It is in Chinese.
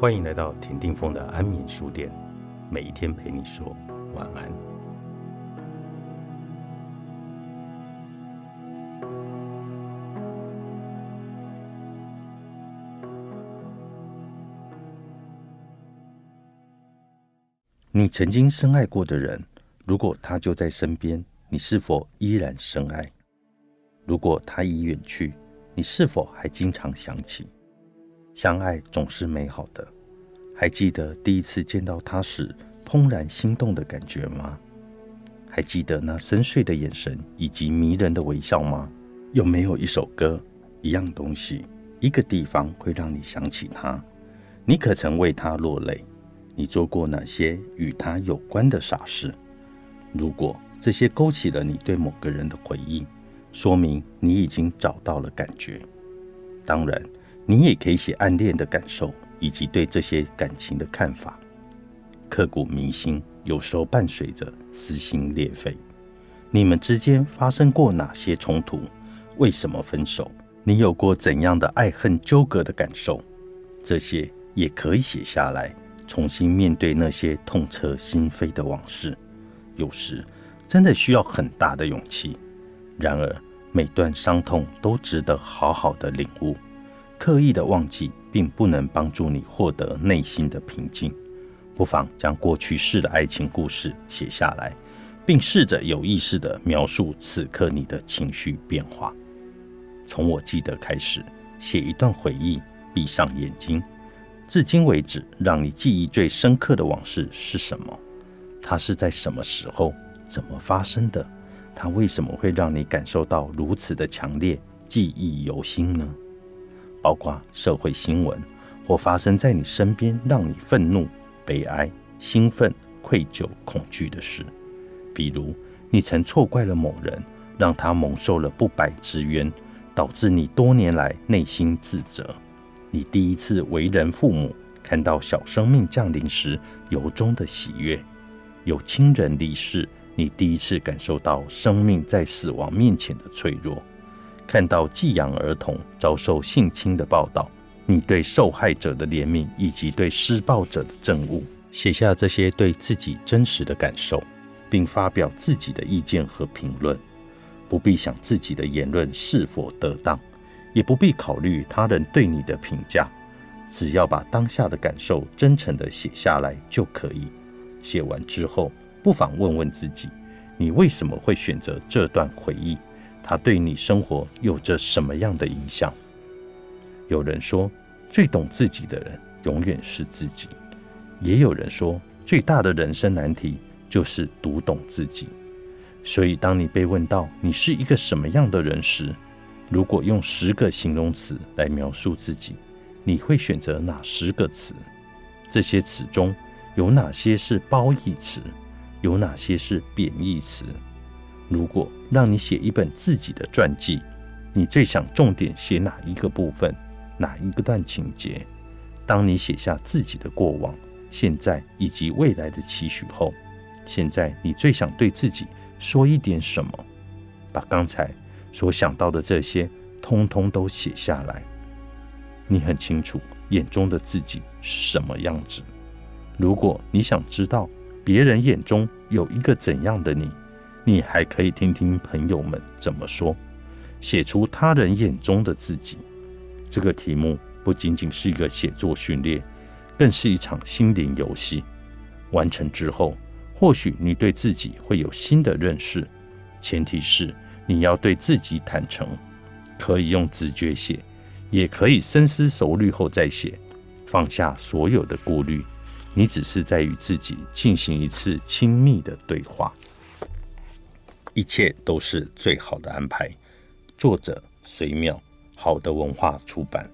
欢迎来到田定峰的安眠书店，每一天陪你说晚安。你曾经深爱过的人，如果他就在身边，你是否依然深爱？如果他已远去，你是否还经常想起？相爱总是美好的，还记得第一次见到他时怦然心动的感觉吗？还记得那深邃的眼神以及迷人的微笑吗？有没有一首歌、一样东西、一个地方会让你想起他？你可曾为他落泪？你做过哪些与他有关的傻事？如果这些勾起了你对某个人的回忆，说明你已经找到了感觉。当然。你也可以写暗恋的感受，以及对这些感情的看法。刻骨铭心，有时候伴随着撕心裂肺。你们之间发生过哪些冲突？为什么分手？你有过怎样的爱恨纠葛的感受？这些也可以写下来，重新面对那些痛彻心扉的往事。有时真的需要很大的勇气。然而，每段伤痛都值得好好的领悟。刻意的忘记，并不能帮助你获得内心的平静。不妨将过去式的爱情故事写下来，并试着有意识的描述此刻你的情绪变化。从我记得开始，写一段回忆。闭上眼睛，至今为止让你记忆最深刻的往事是什么？它是在什么时候、怎么发生的？它为什么会让你感受到如此的强烈、记忆犹新呢？包括社会新闻或发生在你身边让你愤怒、悲哀、兴奋、愧疚、恐惧的事，比如你曾错怪了某人，让他蒙受了不白之冤，导致你多年来内心自责；你第一次为人父母，看到小生命降临时由衷的喜悦；有亲人离世，你第一次感受到生命在死亡面前的脆弱。看到寄养儿童遭受性侵的报道，你对受害者的怜悯以及对施暴者的憎恶，写下这些对自己真实的感受，并发表自己的意见和评论。不必想自己的言论是否得当，也不必考虑他人对你的评价，只要把当下的感受真诚地写下来就可以。写完之后，不妨问问自己：你为什么会选择这段回忆？它对你生活有着什么样的影响？有人说，最懂自己的人永远是自己；也有人说，最大的人生难题就是读懂自己。所以，当你被问到你是一个什么样的人时，如果用十个形容词来描述自己，你会选择哪十个词？这些词中有哪些是褒义词？有哪些是贬义词？如果让你写一本自己的传记，你最想重点写哪一个部分，哪一个段情节？当你写下自己的过往、现在以及未来的期许后，现在你最想对自己说一点什么？把刚才所想到的这些，通通都写下来。你很清楚眼中的自己是什么样子。如果你想知道别人眼中有一个怎样的你，你还可以听听朋友们怎么说，写出他人眼中的自己。这个题目不仅仅是一个写作训练，更是一场心灵游戏。完成之后，或许你对自己会有新的认识。前提是你要对自己坦诚。可以用直觉写，也可以深思熟虑后再写。放下所有的顾虑，你只是在与自己进行一次亲密的对话。一切都是最好的安排。作者：隋妙，好的文化出版。